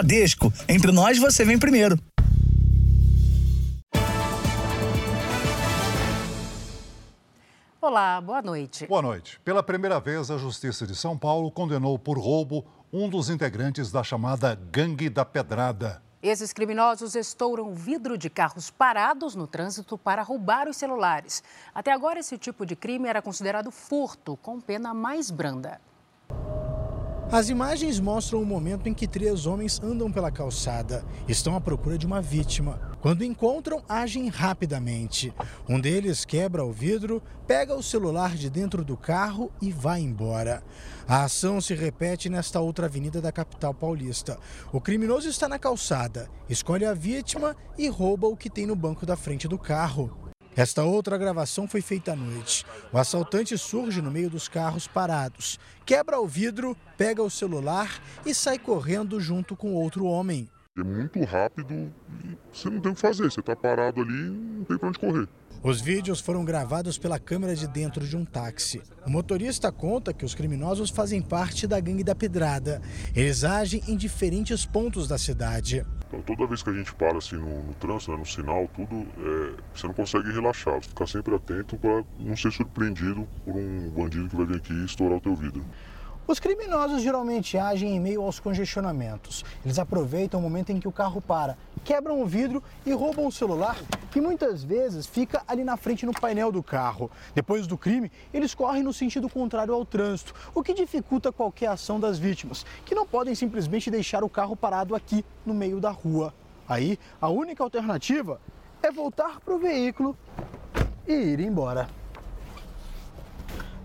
Bradesco. Entre nós, você vem primeiro. Olá, boa noite. Boa noite. Pela primeira vez, a Justiça de São Paulo condenou por roubo um dos integrantes da chamada Gangue da Pedrada. Esses criminosos estouram o vidro de carros parados no trânsito para roubar os celulares. Até agora, esse tipo de crime era considerado furto, com pena mais branda. As imagens mostram o momento em que três homens andam pela calçada. Estão à procura de uma vítima. Quando encontram, agem rapidamente. Um deles quebra o vidro, pega o celular de dentro do carro e vai embora. A ação se repete nesta outra avenida da capital paulista. O criminoso está na calçada, escolhe a vítima e rouba o que tem no banco da frente do carro. Esta outra gravação foi feita à noite. O assaltante surge no meio dos carros parados, quebra o vidro, pega o celular e sai correndo junto com outro homem. É muito rápido e você não tem o que fazer. Você está parado ali não tem para onde correr. Os vídeos foram gravados pela câmera de dentro de um táxi. O motorista conta que os criminosos fazem parte da gangue da Pedrada. Eles agem em diferentes pontos da cidade. Então, toda vez que a gente para assim no, no trânsito, né, no sinal, tudo, é, você não consegue relaxar. Você fica sempre atento para não ser surpreendido por um bandido que vai vir aqui e estourar o teu vidro. Os criminosos geralmente agem em meio aos congestionamentos. Eles aproveitam o momento em que o carro para, quebram o vidro e roubam o celular, que muitas vezes fica ali na frente no painel do carro. Depois do crime, eles correm no sentido contrário ao trânsito, o que dificulta qualquer ação das vítimas, que não podem simplesmente deixar o carro parado aqui no meio da rua. Aí, a única alternativa é voltar para o veículo e ir embora.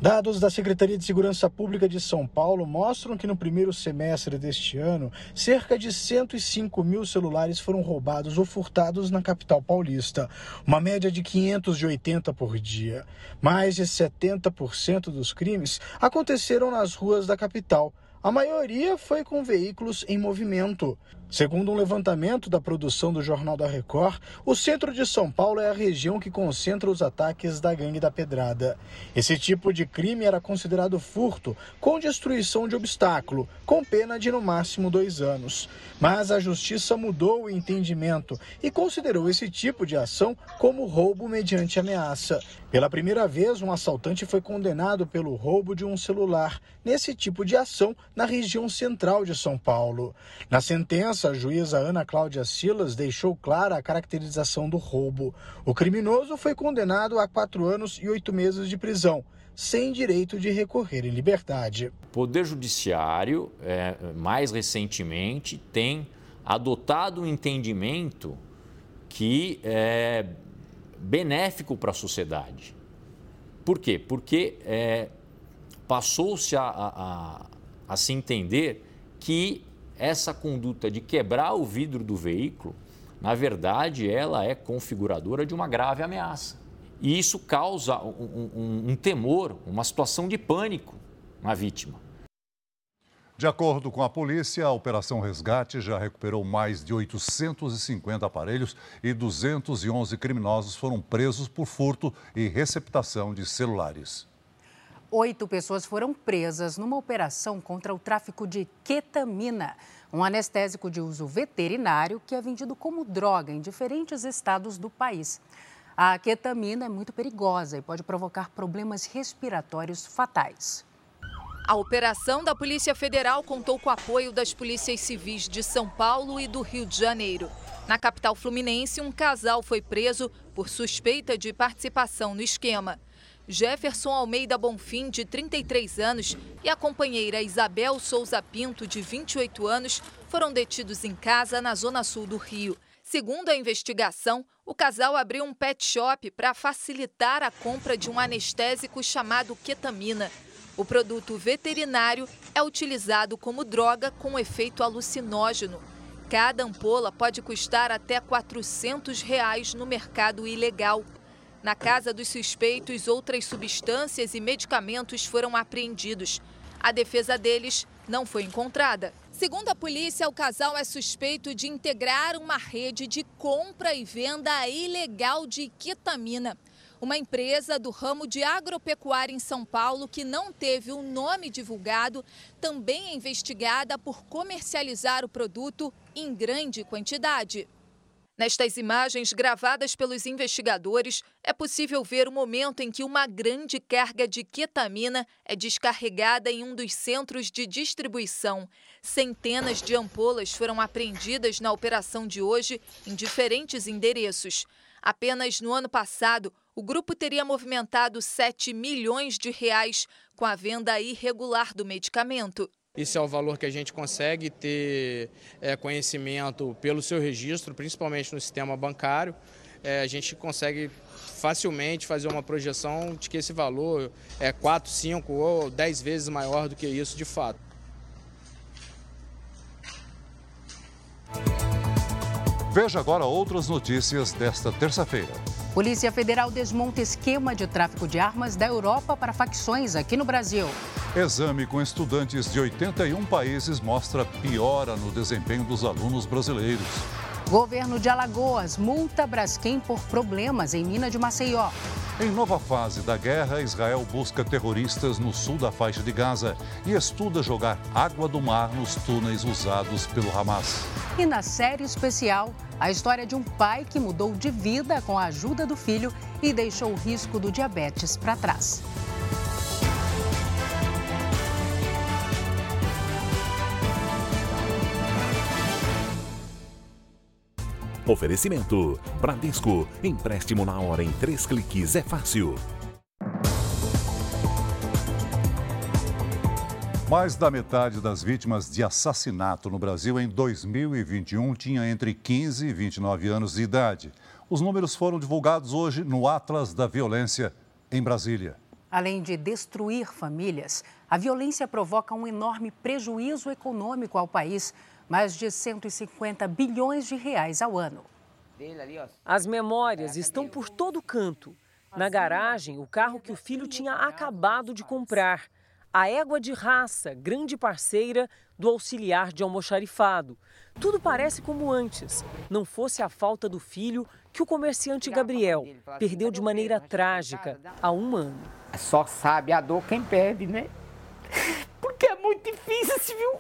Dados da Secretaria de Segurança Pública de São Paulo mostram que no primeiro semestre deste ano, cerca de 105 mil celulares foram roubados ou furtados na capital paulista, uma média de 580 por dia. Mais de 70% dos crimes aconteceram nas ruas da capital. A maioria foi com veículos em movimento. Segundo um levantamento da produção do Jornal da Record, o centro de São Paulo é a região que concentra os ataques da Gangue da Pedrada. Esse tipo de crime era considerado furto com destruição de obstáculo, com pena de no máximo dois anos. Mas a justiça mudou o entendimento e considerou esse tipo de ação como roubo mediante ameaça. Pela primeira vez, um assaltante foi condenado pelo roubo de um celular nesse tipo de ação na região central de São Paulo. Na sentença, a juíza Ana Cláudia Silas deixou clara a caracterização do roubo. O criminoso foi condenado a quatro anos e oito meses de prisão, sem direito de recorrer em liberdade. O Poder Judiciário, é, mais recentemente, tem adotado um entendimento que é benéfico para a sociedade. Por quê? Porque é, passou-se a, a, a se entender que essa conduta de quebrar o vidro do veículo, na verdade, ela é configuradora de uma grave ameaça. E isso causa um, um, um temor, uma situação de pânico na vítima. De acordo com a polícia, a Operação Resgate já recuperou mais de 850 aparelhos e 211 criminosos foram presos por furto e receptação de celulares. Oito pessoas foram presas numa operação contra o tráfico de ketamina, um anestésico de uso veterinário que é vendido como droga em diferentes estados do país. A ketamina é muito perigosa e pode provocar problemas respiratórios fatais. A operação da Polícia Federal contou com o apoio das polícias civis de São Paulo e do Rio de Janeiro. Na capital fluminense, um casal foi preso por suspeita de participação no esquema. Jefferson Almeida Bonfim, de 33 anos, e a companheira Isabel Souza Pinto, de 28 anos, foram detidos em casa na zona sul do Rio. Segundo a investigação, o casal abriu um pet shop para facilitar a compra de um anestésico chamado ketamina. O produto veterinário é utilizado como droga com efeito alucinógeno. Cada ampola pode custar até 400 reais no mercado ilegal. Na casa dos suspeitos, outras substâncias e medicamentos foram apreendidos. A defesa deles não foi encontrada. Segundo a polícia, o casal é suspeito de integrar uma rede de compra e venda ilegal de ketamina. Uma empresa do ramo de agropecuária em São Paulo, que não teve o um nome divulgado, também é investigada por comercializar o produto em grande quantidade. Nestas imagens gravadas pelos investigadores, é possível ver o momento em que uma grande carga de ketamina é descarregada em um dos centros de distribuição. Centenas de ampolas foram apreendidas na operação de hoje em diferentes endereços. Apenas no ano passado, o grupo teria movimentado 7 milhões de reais com a venda irregular do medicamento. Isso é o valor que a gente consegue ter é, conhecimento pelo seu registro, principalmente no sistema bancário. É, a gente consegue facilmente fazer uma projeção de que esse valor é 4, 5 ou 10 vezes maior do que isso de fato. Veja agora outras notícias desta terça-feira. Polícia Federal desmonta esquema de tráfico de armas da Europa para facções aqui no Brasil. Exame com estudantes de 81 países mostra piora no desempenho dos alunos brasileiros. Governo de Alagoas multa Braskem por problemas em mina de Maceió. Em nova fase da guerra, Israel busca terroristas no sul da faixa de Gaza e estuda jogar água do mar nos túneis usados pelo Hamas. E na série especial, a história de um pai que mudou de vida com a ajuda do filho e deixou o risco do diabetes para trás. Oferecimento: Bradesco. Empréstimo na hora em três cliques é fácil. Mais da metade das vítimas de assassinato no Brasil em 2021 tinha entre 15 e 29 anos de idade. Os números foram divulgados hoje no Atlas da Violência, em Brasília. Além de destruir famílias, a violência provoca um enorme prejuízo econômico ao país mais de 150 bilhões de reais ao ano. As memórias estão por todo canto. Na garagem, o carro que o filho tinha acabado de comprar a égua de raça, grande parceira do auxiliar de almoxarifado. Tudo parece como antes, não fosse a falta do filho que o comerciante Gabriel perdeu de maneira trágica há um ano. Só sabe a dor quem perde, né? Porque é muito difícil, viu?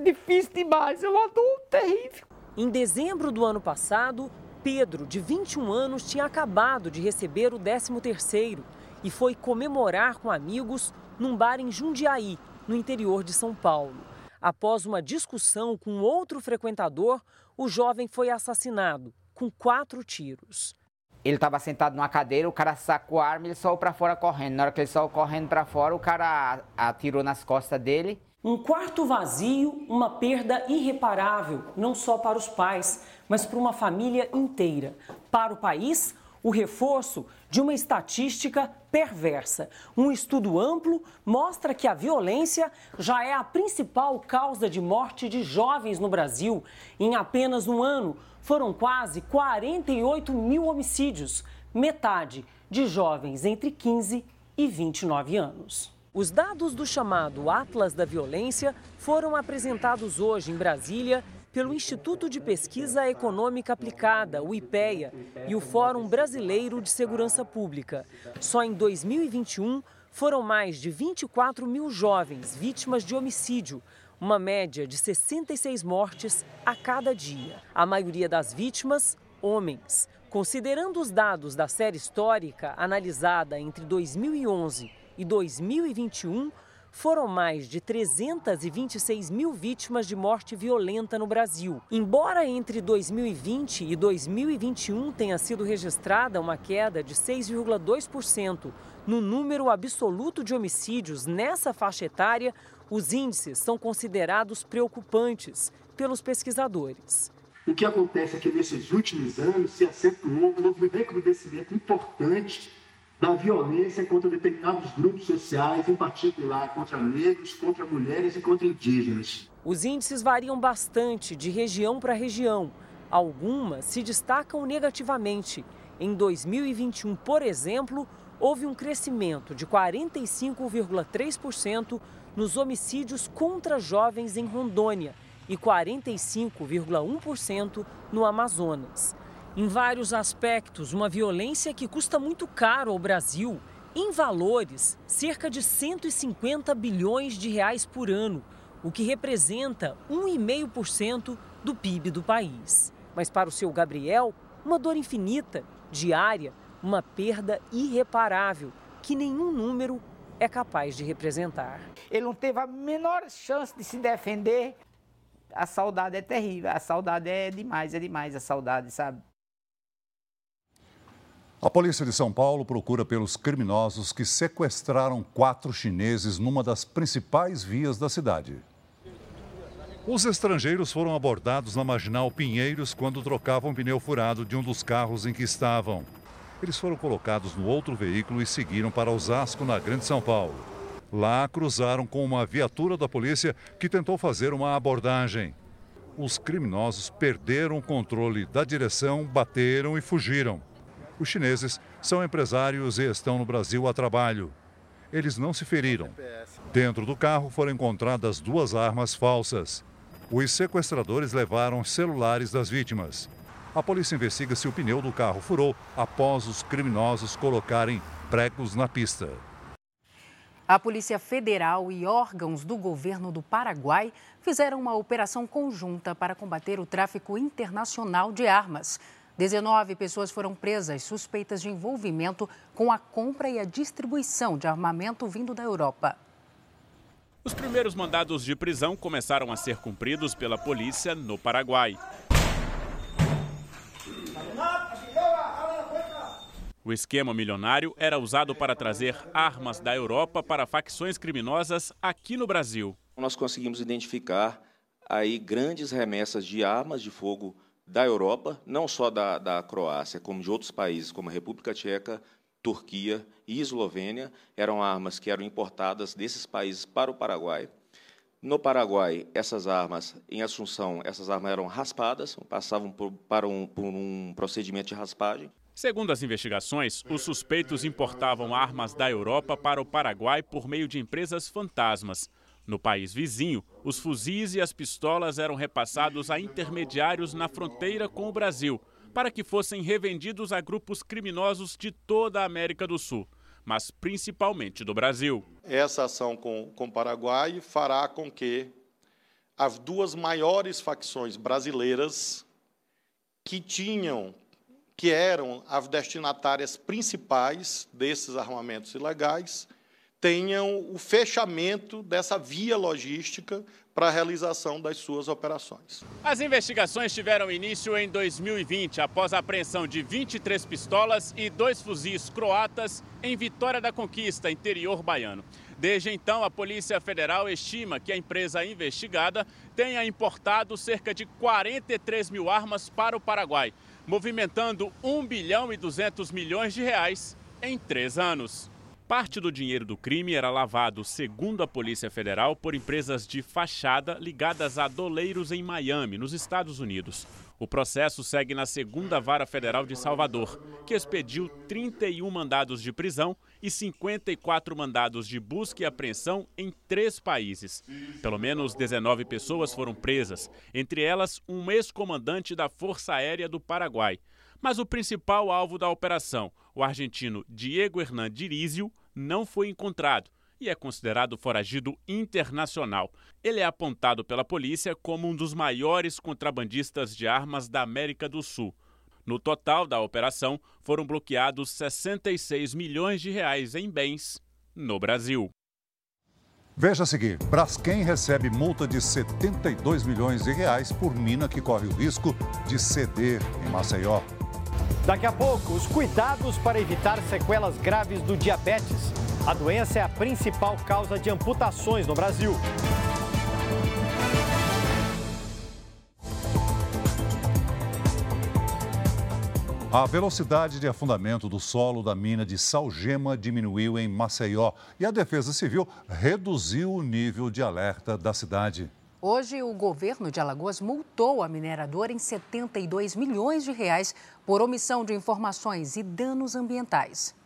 Difícil demais, é uma dor terrível. Em dezembro do ano passado, Pedro, de 21 anos, tinha acabado de receber o 13º e foi comemorar com amigos num bar em Jundiaí, no interior de São Paulo. Após uma discussão com outro frequentador, o jovem foi assassinado com quatro tiros. Ele estava sentado numa cadeira, o cara sacou a arma e ele saiu para fora correndo. Na hora que ele saiu correndo para fora, o cara atirou nas costas dele. Um quarto vazio, uma perda irreparável, não só para os pais, mas para uma família inteira. Para o país, o reforço de uma estatística perversa. Um estudo amplo mostra que a violência já é a principal causa de morte de jovens no Brasil. Em apenas um ano, foram quase 48 mil homicídios, metade de jovens entre 15 e 29 anos. Os dados do chamado Atlas da Violência foram apresentados hoje em Brasília pelo Instituto de Pesquisa Econômica Aplicada, o IPEA, e o Fórum Brasileiro de Segurança Pública. Só em 2021 foram mais de 24 mil jovens vítimas de homicídio, uma média de 66 mortes a cada dia. A maioria das vítimas, homens. Considerando os dados da série histórica analisada entre 2011 e 2021, foram mais de 326 mil vítimas de morte violenta no Brasil. Embora entre 2020 e 2021 tenha sido registrada uma queda de 6,2% no número absoluto de homicídios nessa faixa etária, os índices são considerados preocupantes pelos pesquisadores. O que acontece é que nesses últimos anos se acentuou um recrudescimento importante da violência contra determinados grupos sociais, em particular contra negros, contra mulheres e contra indígenas. Os índices variam bastante de região para região. Algumas se destacam negativamente. Em 2021, por exemplo, houve um crescimento de 45,3% nos homicídios contra jovens em Rondônia e 45,1% no Amazonas. Em vários aspectos, uma violência que custa muito caro ao Brasil. Em valores, cerca de 150 bilhões de reais por ano, o que representa 1,5% do PIB do país. Mas para o seu Gabriel, uma dor infinita, diária, uma perda irreparável que nenhum número é capaz de representar. Ele não teve a menor chance de se defender. A saudade é terrível, a saudade é demais, é demais a saudade, sabe? A polícia de São Paulo procura pelos criminosos que sequestraram quatro chineses numa das principais vias da cidade. Os estrangeiros foram abordados na marginal Pinheiros quando trocavam pneu furado de um dos carros em que estavam. Eles foram colocados no outro veículo e seguiram para Osasco, na Grande São Paulo. Lá cruzaram com uma viatura da polícia que tentou fazer uma abordagem. Os criminosos perderam o controle da direção, bateram e fugiram. Os chineses são empresários e estão no Brasil a trabalho. Eles não se feriram. Dentro do carro foram encontradas duas armas falsas. Os sequestradores levaram celulares das vítimas. A polícia investiga se o pneu do carro furou após os criminosos colocarem pregos na pista. A Polícia Federal e órgãos do governo do Paraguai fizeram uma operação conjunta para combater o tráfico internacional de armas. 19 pessoas foram presas suspeitas de envolvimento com a compra e a distribuição de armamento vindo da Europa. Os primeiros mandados de prisão começaram a ser cumpridos pela polícia no Paraguai. O esquema milionário era usado para trazer armas da Europa para facções criminosas aqui no Brasil. Nós conseguimos identificar aí grandes remessas de armas de fogo da Europa, não só da, da Croácia, como de outros países, como a República Tcheca, Turquia e Eslovênia eram armas que eram importadas desses países para o Paraguai. No Paraguai, essas armas, em Assunção, essas armas eram raspadas, passavam por, para um, por um procedimento de raspagem. Segundo as investigações, os suspeitos importavam armas da Europa para o Paraguai por meio de empresas fantasmas. No país vizinho, os fuzis e as pistolas eram repassados a intermediários na fronteira com o Brasil para que fossem revendidos a grupos criminosos de toda a América do Sul, mas principalmente do Brasil. Essa ação com, com o Paraguai fará com que as duas maiores facções brasileiras que tinham, que eram as destinatárias principais desses armamentos ilegais, tenham o fechamento dessa via logística para a realização das suas operações. As investigações tiveram início em 2020, após a apreensão de 23 pistolas e dois fuzis croatas em Vitória da Conquista, interior baiano. Desde então, a Polícia Federal estima que a empresa investigada tenha importado cerca de 43 mil armas para o Paraguai, movimentando 1 bilhão e 200 milhões de reais em três anos. Parte do dinheiro do crime era lavado, segundo a Polícia Federal, por empresas de fachada ligadas a doleiros em Miami, nos Estados Unidos. O processo segue na segunda vara federal de Salvador, que expediu 31 mandados de prisão e 54 mandados de busca e apreensão em três países. Pelo menos 19 pessoas foram presas, entre elas um ex-comandante da Força Aérea do Paraguai. Mas o principal alvo da operação, o argentino Diego Hernan Dirizio, não foi encontrado e é considerado foragido internacional. Ele é apontado pela polícia como um dos maiores contrabandistas de armas da América do Sul. No total da operação, foram bloqueados 66 milhões de reais em bens no Brasil. Veja a seguir, Braskem recebe multa de 72 milhões de reais por mina que corre o risco de ceder em Maceió. Daqui a pouco, os cuidados para evitar sequelas graves do diabetes. A doença é a principal causa de amputações no Brasil. A velocidade de afundamento do solo da mina de Salgema diminuiu em Maceió e a Defesa Civil reduziu o nível de alerta da cidade. Hoje, o governo de Alagoas multou a mineradora em 72 milhões de reais por omissão de informações e danos ambientais.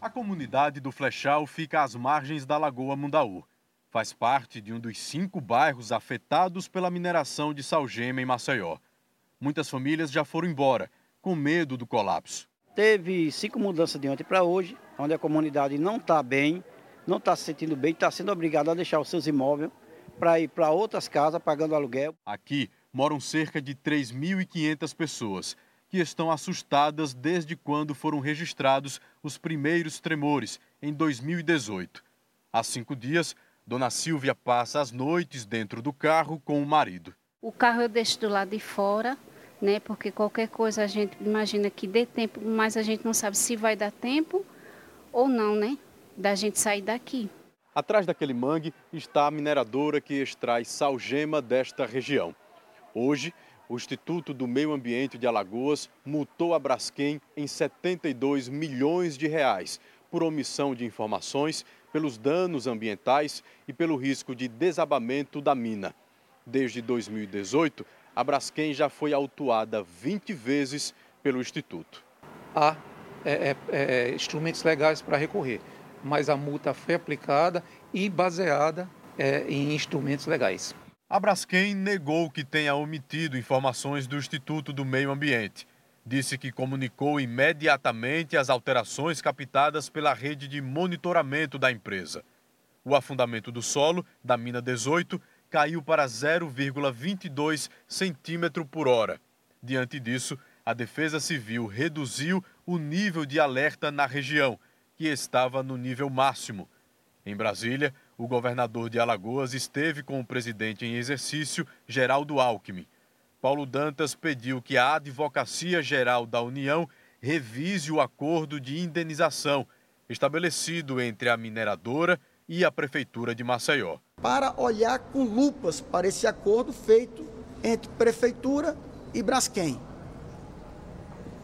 A comunidade do Flechal fica às margens da Lagoa Mundaú. Faz parte de um dos cinco bairros afetados pela mineração de salgema em Maceió. Muitas famílias já foram embora, com medo do colapso. Teve cinco mudanças de ontem para hoje, onde a comunidade não está bem, não está se sentindo bem, está sendo obrigada a deixar os seus imóveis para ir para outras casas pagando aluguel. Aqui moram cerca de 3.500 pessoas que estão assustadas desde quando foram registrados os primeiros tremores, em 2018. Há cinco dias, Dona Silvia passa as noites dentro do carro com o marido. O carro eu deixo do lado de fora, né? Porque qualquer coisa a gente imagina que dê tempo, mas a gente não sabe se vai dar tempo ou não, né? Da gente sair daqui. Atrás daquele mangue está a mineradora que extrai salgema desta região. Hoje, o Instituto do Meio Ambiente de Alagoas multou a Braskem em 72 milhões de reais por omissão de informações, pelos danos ambientais e pelo risco de desabamento da mina. Desde 2018, a Braskem já foi autuada 20 vezes pelo Instituto. Há é, é, é, instrumentos legais para recorrer mas a multa foi aplicada e baseada é, em instrumentos legais. A Braskem negou que tenha omitido informações do Instituto do Meio Ambiente. Disse que comunicou imediatamente as alterações captadas pela rede de monitoramento da empresa. O afundamento do solo da mina 18 caiu para 0,22 centímetro por hora. Diante disso, a Defesa Civil reduziu o nível de alerta na região que estava no nível máximo. Em Brasília, o governador de Alagoas esteve com o presidente em exercício, Geraldo Alckmin. Paulo Dantas pediu que a Advocacia Geral da União revise o acordo de indenização estabelecido entre a mineradora e a Prefeitura de Maceió. Para olhar com lupas para esse acordo feito entre Prefeitura e Braskem.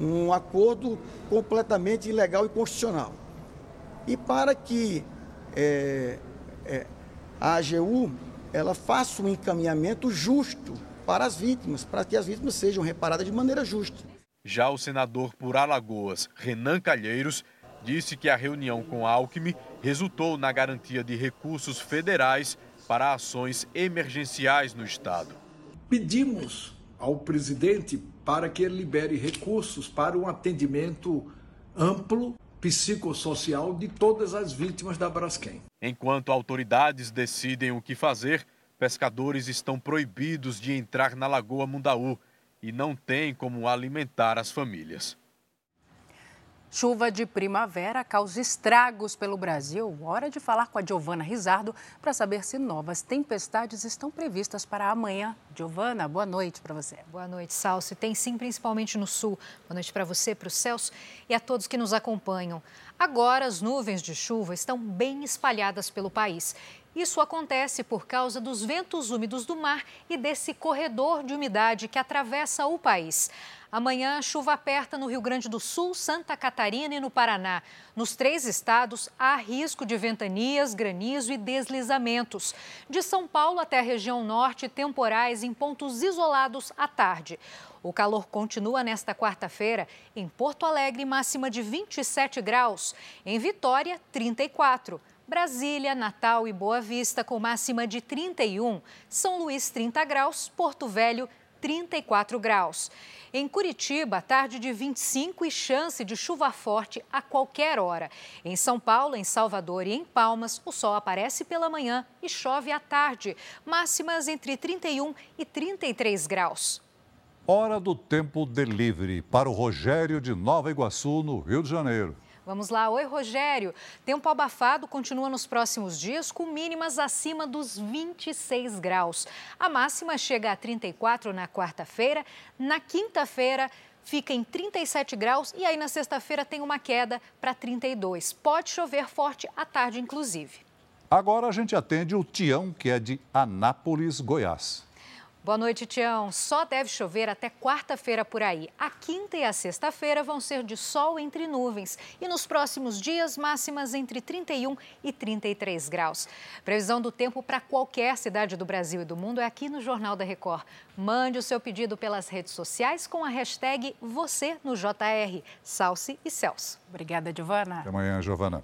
Um acordo completamente ilegal e constitucional e para que é, é, a AGU ela faça um encaminhamento justo para as vítimas, para que as vítimas sejam reparadas de maneira justa. Já o senador por Alagoas, Renan Calheiros, disse que a reunião com Alckmin resultou na garantia de recursos federais para ações emergenciais no Estado. Pedimos ao presidente para que ele libere recursos para um atendimento amplo psicossocial de todas as vítimas da Braskem. Enquanto autoridades decidem o que fazer, pescadores estão proibidos de entrar na Lagoa Mundaú e não têm como alimentar as famílias. Chuva de primavera causa estragos pelo Brasil. Hora de falar com a Giovana Rizardo para saber se novas tempestades estão previstas para amanhã. Giovana, boa noite para você. Boa noite, Salsi. Tem sim, principalmente no sul. Boa noite para você, para o Celso e a todos que nos acompanham. Agora, as nuvens de chuva estão bem espalhadas pelo país. Isso acontece por causa dos ventos úmidos do mar e desse corredor de umidade que atravessa o país. Amanhã, chuva aperta no Rio Grande do Sul, Santa Catarina e no Paraná. Nos três estados, há risco de ventanias, granizo e deslizamentos. De São Paulo até a região norte, temporais em pontos isolados à tarde. O calor continua nesta quarta-feira. Em Porto Alegre, máxima de 27 graus. Em Vitória, 34. Brasília, Natal e Boa Vista com máxima de 31. São Luís, 30 graus. Porto Velho, 34 graus. Em Curitiba, tarde de 25 e chance de chuva forte a qualquer hora. Em São Paulo, em Salvador e em Palmas, o sol aparece pela manhã e chove à tarde. Máximas entre 31 e 33 graus. Hora do tempo delivery para o Rogério de Nova Iguaçu, no Rio de Janeiro. Vamos lá. Oi, Rogério. Tempo abafado continua nos próximos dias, com mínimas acima dos 26 graus. A máxima chega a 34 na quarta-feira. Na quinta-feira, fica em 37 graus e aí na sexta-feira tem uma queda para 32. Pode chover forte à tarde, inclusive. Agora a gente atende o Tião, que é de Anápolis, Goiás. Boa noite, Tião. Só deve chover até quarta-feira por aí. A quinta e a sexta-feira vão ser de sol entre nuvens. E nos próximos dias, máximas entre 31 e 33 graus. Previsão do tempo para qualquer cidade do Brasil e do mundo é aqui no Jornal da Record. Mande o seu pedido pelas redes sociais com a hashtag você no JR. Salce e Celso. Obrigada, Giovana. Até amanhã, Giovana.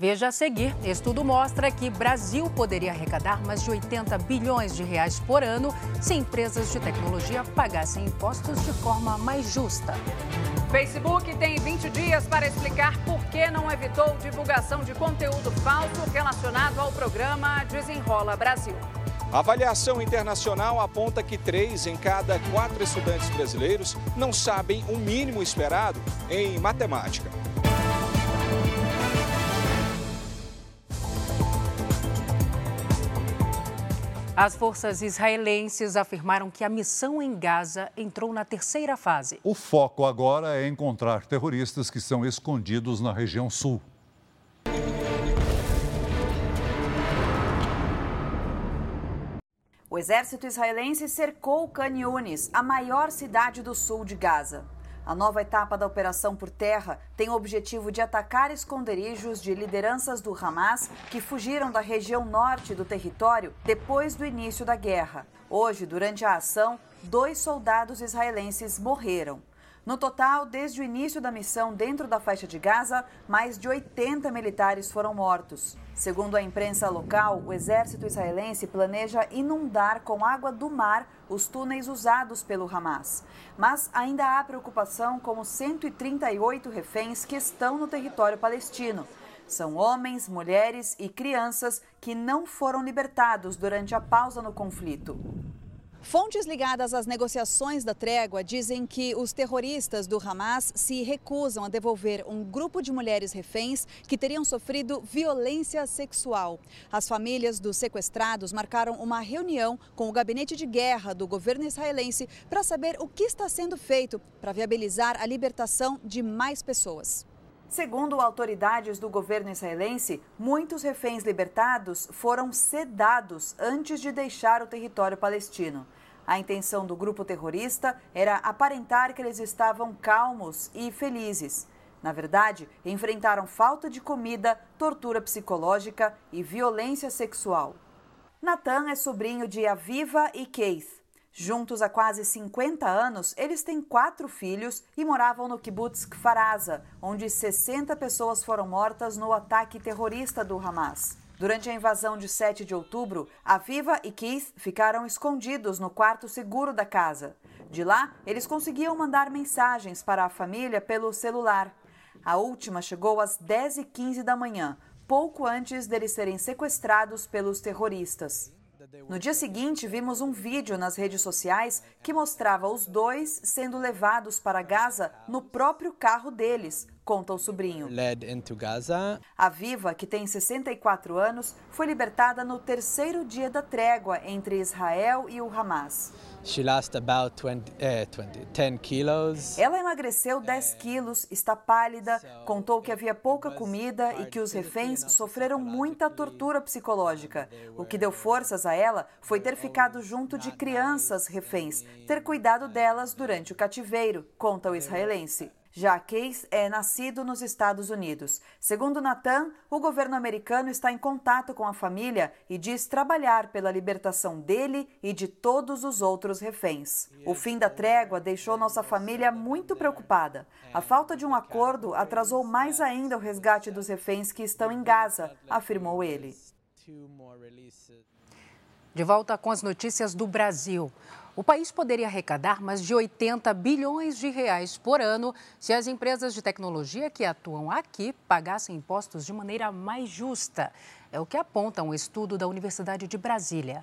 Veja a seguir, estudo mostra que Brasil poderia arrecadar mais de 80 bilhões de reais por ano se empresas de tecnologia pagassem impostos de forma mais justa. Facebook tem 20 dias para explicar por que não evitou divulgação de conteúdo falso relacionado ao programa Desenrola Brasil. A avaliação internacional aponta que três em cada quatro estudantes brasileiros não sabem o mínimo esperado em matemática. As forças israelenses afirmaram que a missão em Gaza entrou na terceira fase. O foco agora é encontrar terroristas que estão escondidos na região sul. O exército israelense cercou Khan Yunis, a maior cidade do sul de Gaza. A nova etapa da operação por terra tem o objetivo de atacar esconderijos de lideranças do Hamas que fugiram da região norte do território depois do início da guerra. Hoje, durante a ação, dois soldados israelenses morreram. No total, desde o início da missão dentro da faixa de Gaza, mais de 80 militares foram mortos. Segundo a imprensa local, o exército israelense planeja inundar com água do mar os túneis usados pelo Hamas. Mas ainda há preocupação com os 138 reféns que estão no território palestino. São homens, mulheres e crianças que não foram libertados durante a pausa no conflito. Fontes ligadas às negociações da trégua dizem que os terroristas do Hamas se recusam a devolver um grupo de mulheres reféns que teriam sofrido violência sexual. As famílias dos sequestrados marcaram uma reunião com o gabinete de guerra do governo israelense para saber o que está sendo feito para viabilizar a libertação de mais pessoas. Segundo autoridades do governo israelense, muitos reféns libertados foram sedados antes de deixar o território palestino. A intenção do grupo terrorista era aparentar que eles estavam calmos e felizes. Na verdade, enfrentaram falta de comida, tortura psicológica e violência sexual. Nathan é sobrinho de Aviva e Keith. Juntos há quase 50 anos, eles têm quatro filhos e moravam no kibbutz Kfaraza, onde 60 pessoas foram mortas no ataque terrorista do Hamas. Durante a invasão de 7 de outubro, Aviva e Keith ficaram escondidos no quarto seguro da casa. De lá, eles conseguiam mandar mensagens para a família pelo celular. A última chegou às 10h15 da manhã, pouco antes deles serem sequestrados pelos terroristas. No dia seguinte, vimos um vídeo nas redes sociais que mostrava os dois sendo levados para Gaza no próprio carro deles, conta o sobrinho. A Viva, que tem 64 anos, foi libertada no terceiro dia da trégua entre Israel e o Hamas. She lost about 20, 20, 10 kilos. Ela emagreceu 10 quilos, está pálida, contou que havia pouca comida e que os reféns sofreram muita tortura psicológica. O que deu forças a ela foi ter ficado junto de crianças reféns, ter cuidado delas durante o cativeiro, conta o israelense. Case é nascido nos Estados Unidos. Segundo Nathan, o governo americano está em contato com a família e diz trabalhar pela libertação dele e de todos os outros reféns. O fim da trégua deixou nossa família muito preocupada. A falta de um acordo atrasou mais ainda o resgate dos reféns que estão em Gaza, afirmou ele. De volta com as notícias do Brasil. O país poderia arrecadar mais de 80 bilhões de reais por ano se as empresas de tecnologia que atuam aqui pagassem impostos de maneira mais justa. É o que aponta um estudo da Universidade de Brasília.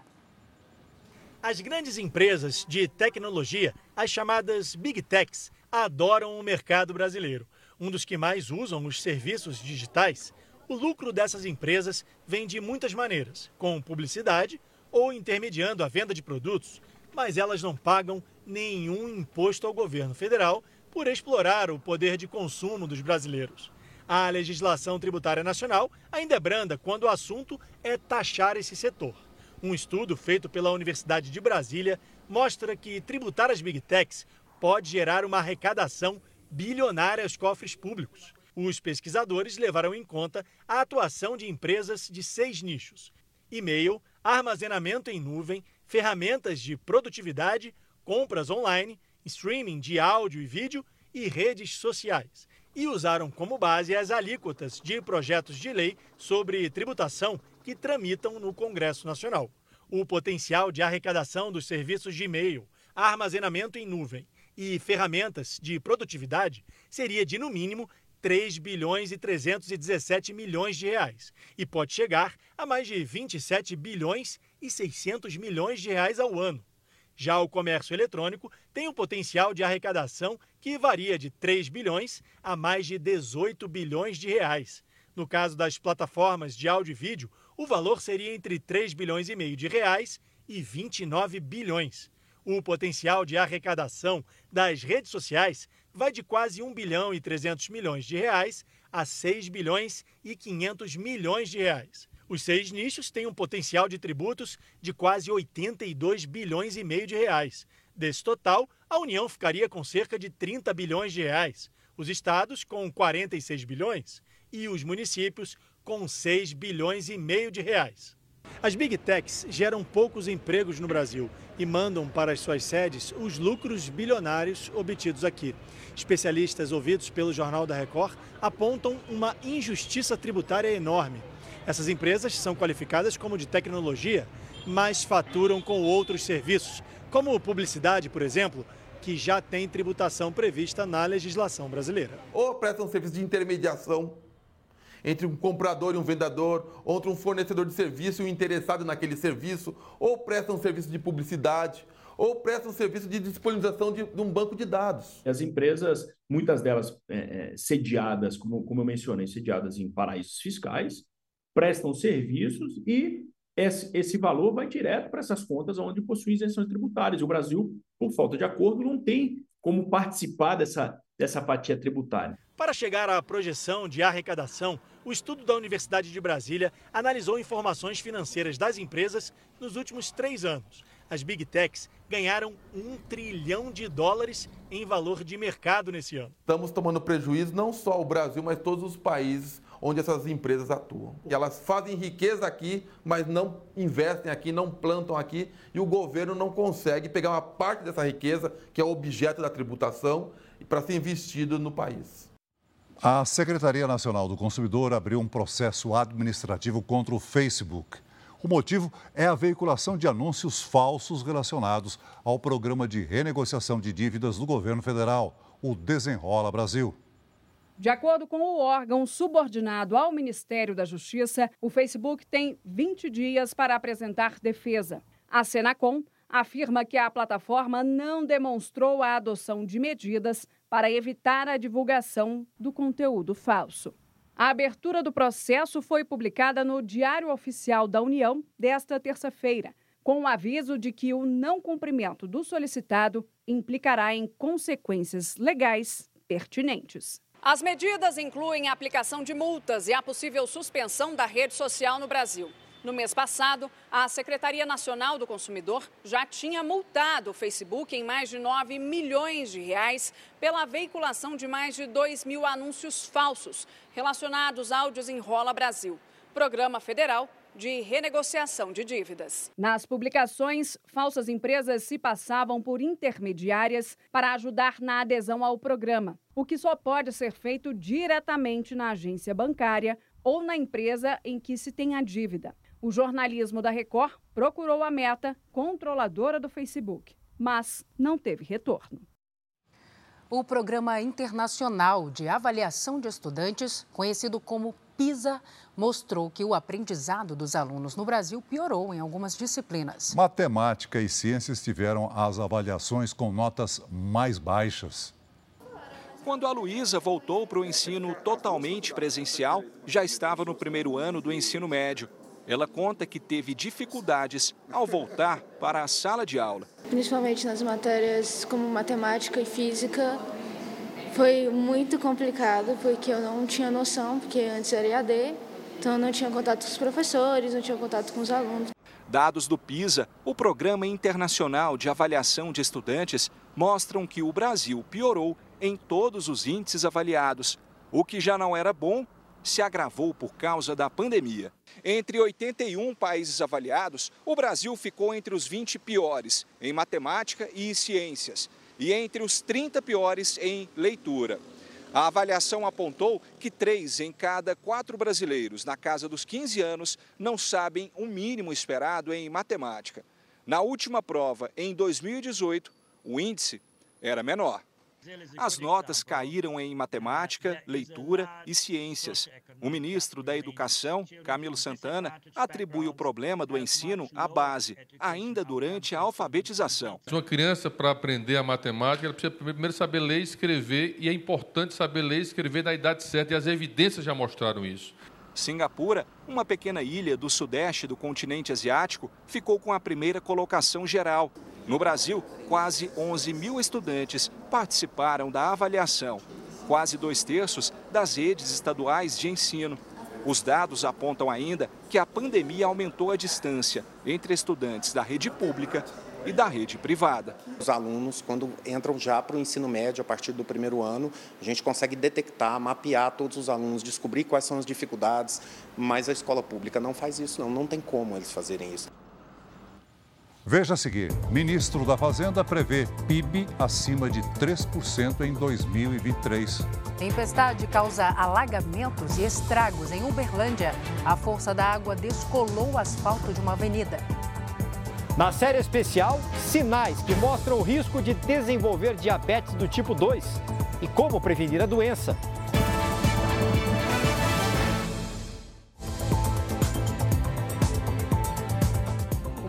As grandes empresas de tecnologia, as chamadas Big Techs, adoram o mercado brasileiro. Um dos que mais usam os serviços digitais. O lucro dessas empresas vem de muitas maneiras, com publicidade ou intermediando a venda de produtos mas elas não pagam nenhum imposto ao governo federal por explorar o poder de consumo dos brasileiros. A legislação tributária nacional ainda é branda quando o assunto é taxar esse setor. Um estudo feito pela Universidade de Brasília mostra que tributar as big techs pode gerar uma arrecadação bilionária aos cofres públicos. Os pesquisadores levaram em conta a atuação de empresas de seis nichos: e-mail, armazenamento em nuvem, ferramentas de produtividade, compras online, streaming de áudio e vídeo e redes sociais. e usaram como base as alíquotas de projetos de lei sobre tributação que tramitam no Congresso Nacional. O potencial de arrecadação dos serviços de e-mail, armazenamento em nuvem e ferramentas de produtividade seria de, no mínimo, 3 bilhões e 317 milhões de reais e pode chegar a mais de 27 bilhões e 600 milhões de reais ao ano. Já o comércio eletrônico tem um potencial de arrecadação que varia de 3 bilhões a mais de 18 bilhões de reais. No caso das plataformas de áudio e vídeo, o valor seria entre 3 bilhões e meio de reais e 29 bilhões. O potencial de arrecadação das redes sociais vai de quase 1 bilhão e 300 milhões de reais a 6 bilhões e 500 milhões de reais. Os seis nichos têm um potencial de tributos de quase 82 bilhões e meio de reais. Desse total, a União ficaria com cerca de 30 bilhões de reais, os estados com 46 bilhões e os municípios com 6 bilhões e meio de reais. As Big Techs geram poucos empregos no Brasil e mandam para as suas sedes os lucros bilionários obtidos aqui. Especialistas ouvidos pelo Jornal da Record apontam uma injustiça tributária enorme. Essas empresas são qualificadas como de tecnologia, mas faturam com outros serviços, como publicidade, por exemplo, que já tem tributação prevista na legislação brasileira. Ou prestam serviço de intermediação entre um comprador e um vendedor, ou entre um fornecedor de serviço e um interessado naquele serviço, ou prestam serviço de publicidade, ou prestam serviço de disponibilização de, de, um banco de dados. As empresas, muitas delas é, é, sediadas, como, como eu mencionei, sediadas em paraísos fiscais, prestam serviços e esse, esse valor vai direto para essas contas onde possuem isenções tributárias. O Brasil, por falta de acordo, não tem como participar dessa, dessa fatia tributária. Para chegar à projeção de arrecadação, o estudo da Universidade de Brasília analisou informações financeiras das empresas nos últimos três anos. As Big Techs ganharam um trilhão de dólares em valor de mercado nesse ano. Estamos tomando prejuízo não só o Brasil, mas todos os países onde essas empresas atuam. E elas fazem riqueza aqui, mas não investem aqui, não plantam aqui, e o governo não consegue pegar uma parte dessa riqueza, que é objeto da tributação, para ser investido no país. A Secretaria Nacional do Consumidor abriu um processo administrativo contra o Facebook. O motivo é a veiculação de anúncios falsos relacionados ao programa de renegociação de dívidas do governo federal, o Desenrola Brasil. De acordo com o órgão subordinado ao Ministério da Justiça, o Facebook tem 20 dias para apresentar defesa. A Senacom afirma que a plataforma não demonstrou a adoção de medidas para evitar a divulgação do conteúdo falso. A abertura do processo foi publicada no Diário Oficial da União desta terça-feira, com o aviso de que o não cumprimento do solicitado implicará em consequências legais pertinentes. As medidas incluem a aplicação de multas e a possível suspensão da rede social no Brasil. No mês passado, a Secretaria Nacional do Consumidor já tinha multado o Facebook em mais de 9 milhões de reais pela veiculação de mais de 2 mil anúncios falsos relacionados ao Desenrola Brasil, programa federal de renegociação de dívidas. Nas publicações, falsas empresas se passavam por intermediárias para ajudar na adesão ao programa, o que só pode ser feito diretamente na agência bancária ou na empresa em que se tem a dívida. O jornalismo da Record procurou a meta controladora do Facebook, mas não teve retorno. O Programa Internacional de Avaliação de Estudantes, conhecido como PISA, mostrou que o aprendizado dos alunos no Brasil piorou em algumas disciplinas. Matemática e ciências tiveram as avaliações com notas mais baixas. Quando a Luísa voltou para o ensino totalmente presencial, já estava no primeiro ano do ensino médio. Ela conta que teve dificuldades ao voltar para a sala de aula. Principalmente nas matérias como matemática e física, foi muito complicado porque eu não tinha noção, porque antes era EAD, então eu não tinha contato com os professores, não tinha contato com os alunos. Dados do PISA, o Programa Internacional de Avaliação de Estudantes, mostram que o Brasil piorou em todos os índices avaliados. O que já não era bom se agravou por causa da pandemia. Entre 81 países avaliados, o Brasil ficou entre os 20 piores em matemática e ciências e entre os 30 piores em leitura. A avaliação apontou que três em cada quatro brasileiros na casa dos 15 anos não sabem o mínimo esperado em matemática. Na última prova, em 2018, o índice era menor. As notas caíram em matemática, leitura e ciências. O ministro da Educação, Camilo Santana, atribui o problema do ensino à base, ainda durante a alfabetização. Uma criança, para aprender a matemática, ela precisa primeiro saber ler e escrever, e é importante saber ler e escrever na idade certa, e as evidências já mostraram isso. Singapura, uma pequena ilha do sudeste do continente asiático, ficou com a primeira colocação geral. No Brasil, quase 11 mil estudantes participaram da avaliação, quase dois terços das redes estaduais de ensino. Os dados apontam ainda que a pandemia aumentou a distância entre estudantes da rede pública e da rede privada. Os alunos, quando entram já para o ensino médio, a partir do primeiro ano, a gente consegue detectar, mapear todos os alunos, descobrir quais são as dificuldades, mas a escola pública não faz isso, não, não tem como eles fazerem isso. Veja a seguir: ministro da Fazenda prevê PIB acima de 3% em 2023. Tempestade causa alagamentos e estragos em Uberlândia. A força da água descolou o asfalto de uma avenida. Na série especial, sinais que mostram o risco de desenvolver diabetes do tipo 2 e como prevenir a doença.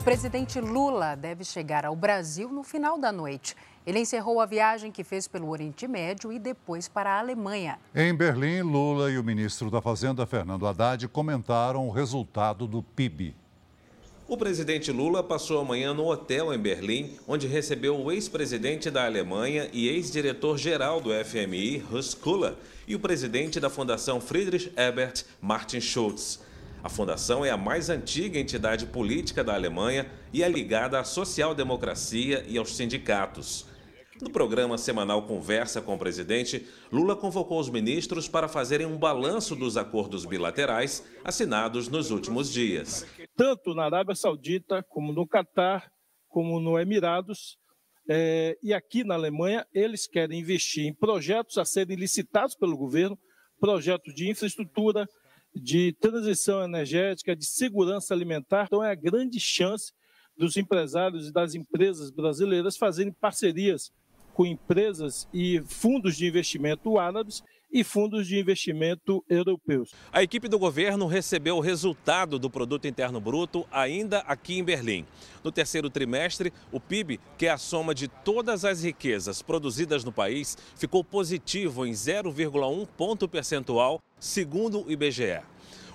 Presidente Lula deve chegar ao Brasil no final da noite. Ele encerrou a viagem que fez pelo Oriente Médio e depois para a Alemanha. Em Berlim, Lula e o ministro da Fazenda, Fernando Haddad, comentaram o resultado do PIB. O presidente Lula passou a manhã no hotel em Berlim, onde recebeu o ex-presidente da Alemanha e ex-diretor-geral do FMI, Horst Köhler, e o presidente da Fundação Friedrich Ebert, Martin Schulz. A fundação é a mais antiga entidade política da Alemanha e é ligada à social-democracia e aos sindicatos. No programa semanal Conversa com o Presidente, Lula convocou os ministros para fazerem um balanço dos acordos bilaterais assinados nos últimos dias. Tanto na Arábia Saudita, como no Catar, como no Emirados, é, e aqui na Alemanha, eles querem investir em projetos a serem licitados pelo governo, projetos de infraestrutura, de transição energética, de segurança alimentar. Então, é a grande chance dos empresários e das empresas brasileiras fazerem parcerias com empresas e fundos de investimento árabes e fundos de investimento europeus. A equipe do governo recebeu o resultado do Produto Interno Bruto ainda aqui em Berlim. No terceiro trimestre, o PIB, que é a soma de todas as riquezas produzidas no país, ficou positivo em 0,1 ponto percentual, segundo o IBGE.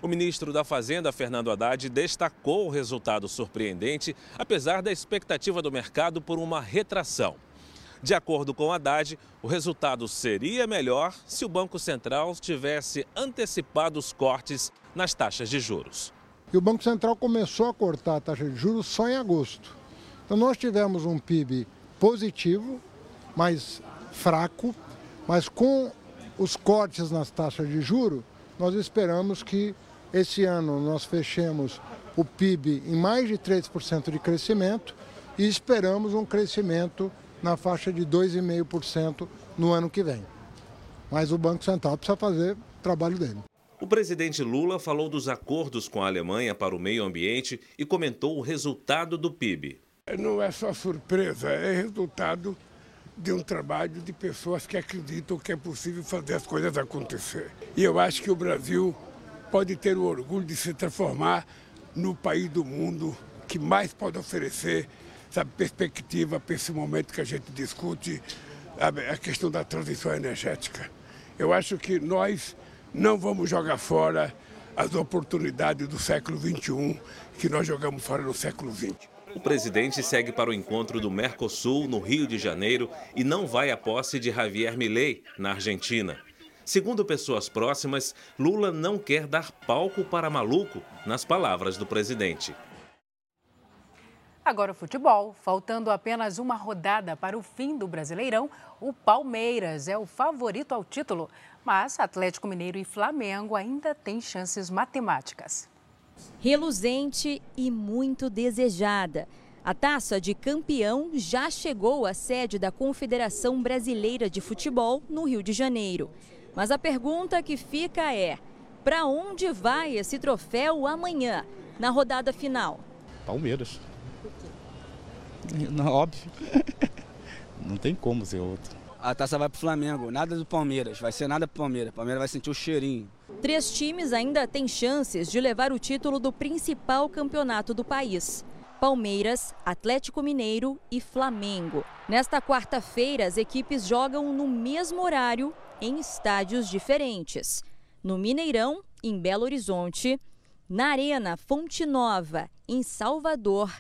O ministro da Fazenda, Fernando Haddad, destacou o resultado surpreendente, apesar da expectativa do mercado por uma retração. De acordo com Haddad, o resultado seria melhor se o Banco Central tivesse antecipado os cortes nas taxas de juros. E o Banco Central começou a cortar a taxa de juros só em agosto. Então nós tivemos um PIB positivo, mas fraco, mas com os cortes nas taxas de juros, nós esperamos que esse ano nós fechemos o PIB em mais de 3% de crescimento e esperamos um crescimento na faixa de 2,5% no ano que vem. Mas o Banco Central precisa fazer o trabalho dele. O presidente Lula falou dos acordos com a Alemanha para o meio ambiente e comentou o resultado do PIB. Não é só surpresa, é resultado de um trabalho de pessoas que acreditam que é possível fazer as coisas acontecer. E eu acho que o Brasil pode ter o orgulho de se transformar no país do mundo que mais pode oferecer sabe, perspectiva para esse momento que a gente discute a questão da transição energética. Eu acho que nós não vamos jogar fora as oportunidades do século XXI que nós jogamos fora no século XX. O presidente segue para o encontro do Mercosul, no Rio de Janeiro, e não vai à posse de Javier Milei, na Argentina. Segundo pessoas próximas, Lula não quer dar palco para maluco, nas palavras do presidente. Agora o futebol. Faltando apenas uma rodada para o fim do Brasileirão, o Palmeiras é o favorito ao título. Mas Atlético Mineiro e Flamengo ainda têm chances matemáticas. Reluzente e muito desejada. A taça de campeão já chegou à sede da Confederação Brasileira de Futebol, no Rio de Janeiro. Mas a pergunta que fica é: para onde vai esse troféu amanhã, na rodada final? Palmeiras. Não, óbvio. Não tem como ser outro. A taça vai para o Flamengo, nada do Palmeiras. Vai ser nada para o Palmeiras. O Palmeiras vai sentir o cheirinho. Três times ainda têm chances de levar o título do principal campeonato do país. Palmeiras, Atlético Mineiro e Flamengo. Nesta quarta-feira, as equipes jogam no mesmo horário em estádios diferentes. No Mineirão, em Belo Horizonte, na Arena Fonte Nova, em Salvador,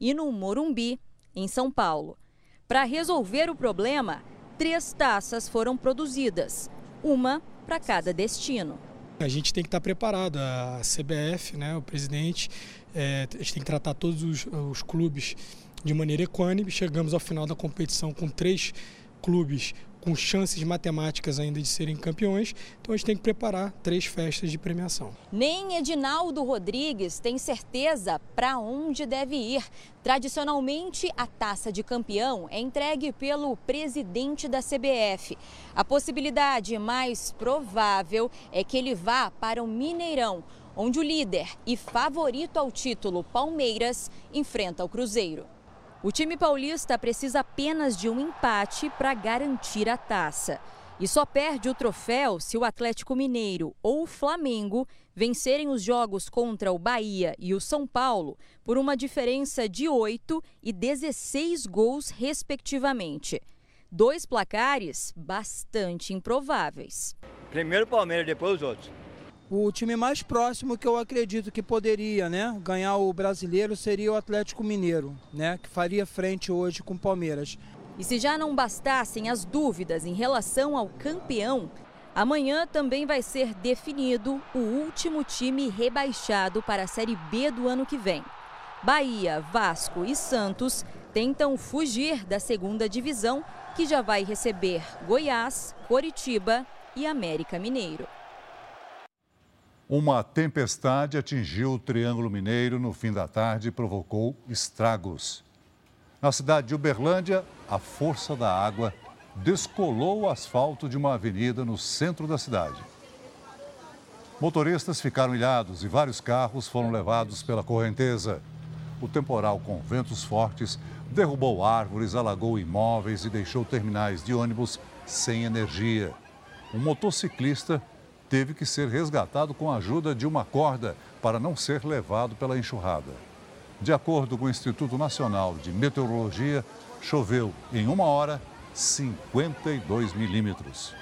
e no Morumbi, em São Paulo. Para resolver o problema, três taças foram produzidas, uma para cada destino. A gente tem que estar preparado, a CBF, né, o presidente, é, a gente tem que tratar todos os, os clubes de maneira equânime. Chegamos ao final da competição com três clubes com chances matemáticas ainda de serem campeões, então a gente tem que preparar três festas de premiação. Nem Edinaldo Rodrigues tem certeza para onde deve ir. Tradicionalmente, a taça de campeão é entregue pelo presidente da CBF. A possibilidade mais provável é que ele vá para o Mineirão, onde o líder e favorito ao título Palmeiras enfrenta o Cruzeiro. O time paulista precisa apenas de um empate para garantir a taça. E só perde o troféu se o Atlético Mineiro ou o Flamengo vencerem os jogos contra o Bahia e o São Paulo por uma diferença de 8 e 16 gols, respectivamente. Dois placares bastante improváveis. Primeiro o Palmeiras, depois os outros. O time mais próximo que eu acredito que poderia né, ganhar o brasileiro seria o Atlético Mineiro, né, que faria frente hoje com o Palmeiras. E se já não bastassem as dúvidas em relação ao campeão, amanhã também vai ser definido o último time rebaixado para a Série B do ano que vem. Bahia, Vasco e Santos tentam fugir da segunda divisão, que já vai receber Goiás, Coritiba e América Mineiro. Uma tempestade atingiu o Triângulo Mineiro no fim da tarde e provocou estragos. Na cidade de Uberlândia, a força da água descolou o asfalto de uma avenida no centro da cidade. Motoristas ficaram ilhados e vários carros foram levados pela correnteza. O temporal com ventos fortes derrubou árvores, alagou imóveis e deixou terminais de ônibus sem energia. Um motociclista teve que ser resgatado com a ajuda de uma corda para não ser levado pela enxurrada. De acordo com o Instituto Nacional de Meteorologia, choveu em uma hora 52 milímetros.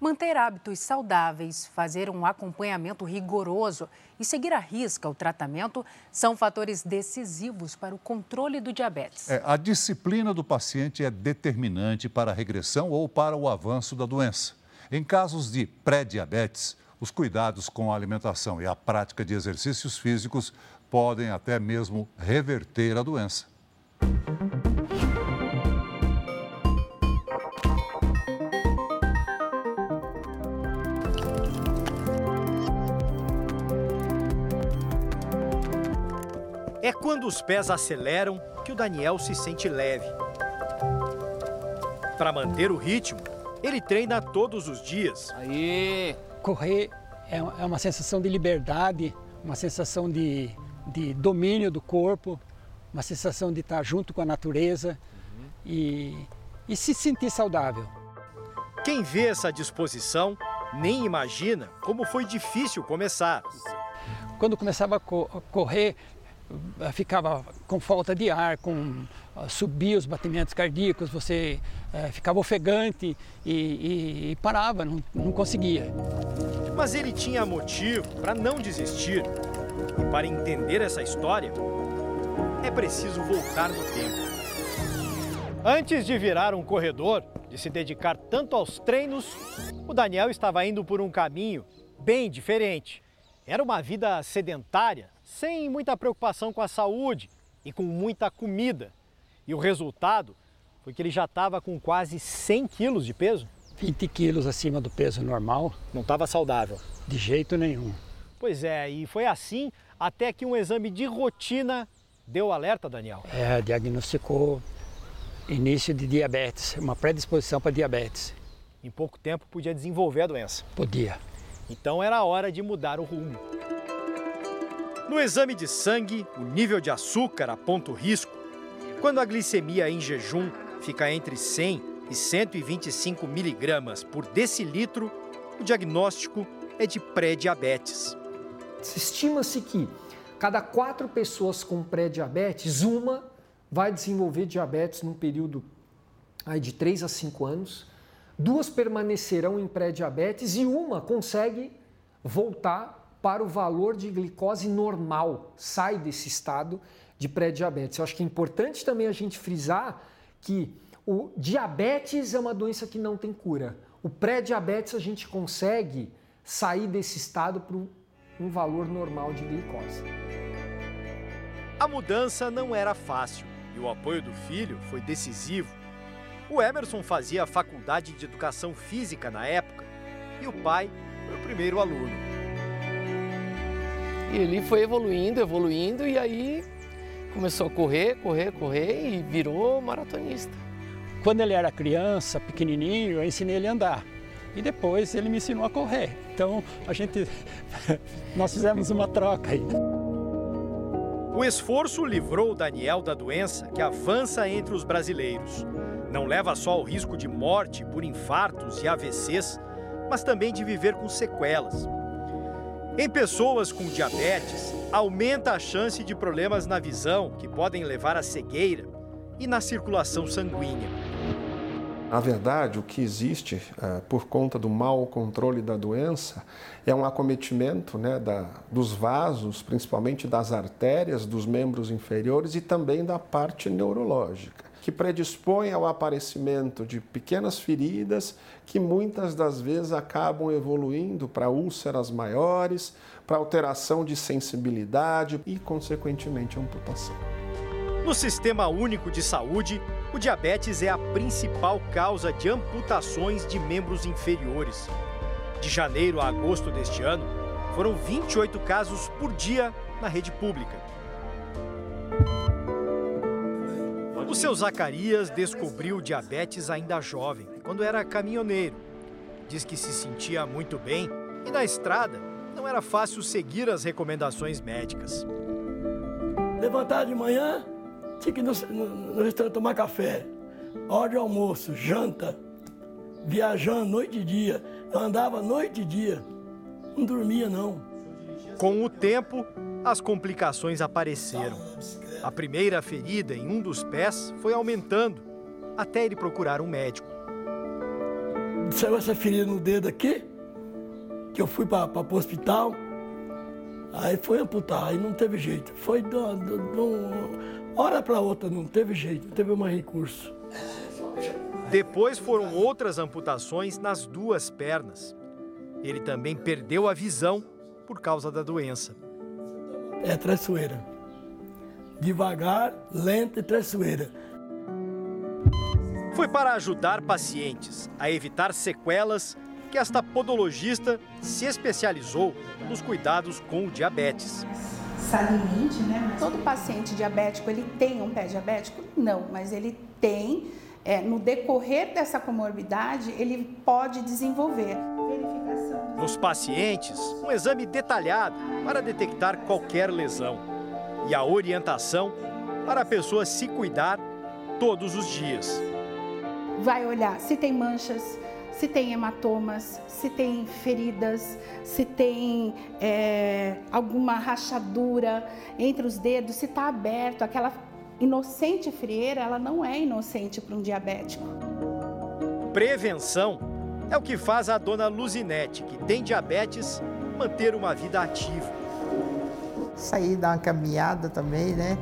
Manter hábitos saudáveis, fazer um acompanhamento rigoroso e seguir à risca o tratamento são fatores decisivos para o controle do diabetes. É, a disciplina do paciente é determinante para a regressão ou para o avanço da doença. Em casos de pré-diabetes, os cuidados com a alimentação e a prática de exercícios físicos podem até mesmo reverter a doença. É quando os pés aceleram que o Daniel se sente leve. Para manter o ritmo, ele treina todos os dias. Aí! Correr é, é uma sensação de liberdade, uma sensação de, de domínio do corpo, uma sensação de estar junto com a natureza uhum. e, e se sentir saudável. Quem vê essa disposição nem imagina como foi difícil começar. Quando começava a correr, ficava com falta de ar, com subia os batimentos cardíacos, você é, ficava ofegante e, e, e parava, não, não conseguia. Mas ele tinha motivo para não desistir. E para entender essa história, é preciso voltar no tempo. Antes de virar um corredor, de se dedicar tanto aos treinos, o Daniel estava indo por um caminho bem diferente. Era uma vida sedentária, sem muita preocupação com a saúde e com muita comida. E o resultado foi que ele já estava com quase 100 quilos de peso. 20 quilos acima do peso normal. Não estava saudável. De jeito nenhum. Pois é, e foi assim até que um exame de rotina deu alerta, Daniel? É, diagnosticou início de diabetes, uma predisposição para diabetes. Em pouco tempo podia desenvolver a doença. Podia. Então era hora de mudar o rumo. No exame de sangue, o nível de açúcar aponta o risco. Quando a glicemia em jejum fica entre 100 e 125 miligramas por decilitro, o diagnóstico é de pré-diabetes. Estima-se que cada quatro pessoas com pré-diabetes, uma vai desenvolver diabetes num período aí de 3 a 5 anos, duas permanecerão em pré-diabetes e uma consegue voltar para o valor de glicose normal, sai desse estado de pré-diabetes. Eu acho que é importante também a gente frisar que o diabetes é uma doença que não tem cura. O pré-diabetes a gente consegue sair desse estado para um valor normal de glicose. A mudança não era fácil e o apoio do filho foi decisivo. O Emerson fazia a faculdade de educação física na época e o pai foi o primeiro aluno. E ele foi evoluindo, evoluindo e aí começou a correr, correr, correr e virou maratonista. Quando ele era criança, pequenininho, eu ensinei ele a andar. E depois ele me ensinou a correr. Então a gente nós fizemos uma troca aí. O esforço livrou o Daniel da doença que avança entre os brasileiros. Não leva só ao risco de morte por infartos e AVCs, mas também de viver com sequelas, em pessoas com diabetes, aumenta a chance de problemas na visão, que podem levar à cegueira, e na circulação sanguínea. Na verdade, o que existe uh, por conta do mau controle da doença é um acometimento né, da, dos vasos, principalmente das artérias, dos membros inferiores e também da parte neurológica que predispõe ao aparecimento de pequenas feridas que muitas das vezes acabam evoluindo para úlceras maiores, para alteração de sensibilidade e, consequentemente, amputação. No Sistema Único de Saúde, o diabetes é a principal causa de amputações de membros inferiores. De janeiro a agosto deste ano, foram 28 casos por dia na rede pública. O seu Zacarias descobriu diabetes ainda jovem, quando era caminhoneiro. Diz que se sentia muito bem e na estrada não era fácil seguir as recomendações médicas. Levantar de manhã, tinha que ir no, no, no restaurante tomar café, hora de almoço, janta, viajando noite e dia. Eu andava noite e dia, não dormia não. Com o tempo, as complicações apareceram. A primeira ferida em um dos pés foi aumentando, até ele procurar um médico. Saiu essa ferida no dedo aqui, que eu fui para o hospital, aí foi amputar, aí não teve jeito. Foi de uma hora para outra, não teve jeito, não teve mais recurso. Depois foram outras amputações nas duas pernas. Ele também perdeu a visão por causa da doença. É traiçoeira devagar, lenta e traiçoeira. Foi para ajudar pacientes a evitar sequelas que esta podologista se especializou nos cuidados com o diabetes. Saliente, né? Todo paciente diabético, ele tem um pé diabético? Não, mas ele tem, é, no decorrer dessa comorbidade, ele pode desenvolver. Nos pacientes, um exame detalhado para detectar qualquer lesão e a orientação para a pessoa se cuidar todos os dias. Vai olhar se tem manchas, se tem hematomas, se tem feridas, se tem é, alguma rachadura entre os dedos, se está aberto. Aquela inocente frieira, ela não é inocente para um diabético. Prevenção é o que faz a dona Luzinete, que tem diabetes, manter uma vida ativa sair dar uma caminhada também, né?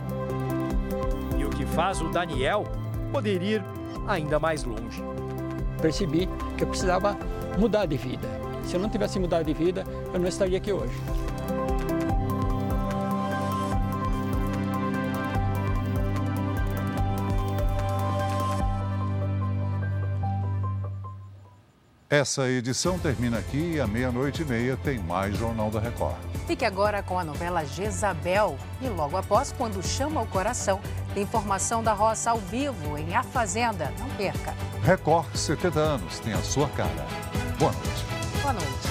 E o que faz o Daniel poder ir ainda mais longe. Percebi que eu precisava mudar de vida. Se eu não tivesse mudado de vida, eu não estaria aqui hoje. Essa edição termina aqui e à meia-noite e meia tem mais Jornal da Record. Fique agora com a novela Jezabel. E logo após, quando chama o coração, tem informação da roça ao vivo em A Fazenda. Não perca. Record 70 anos tem a sua cara. Boa noite. Boa noite.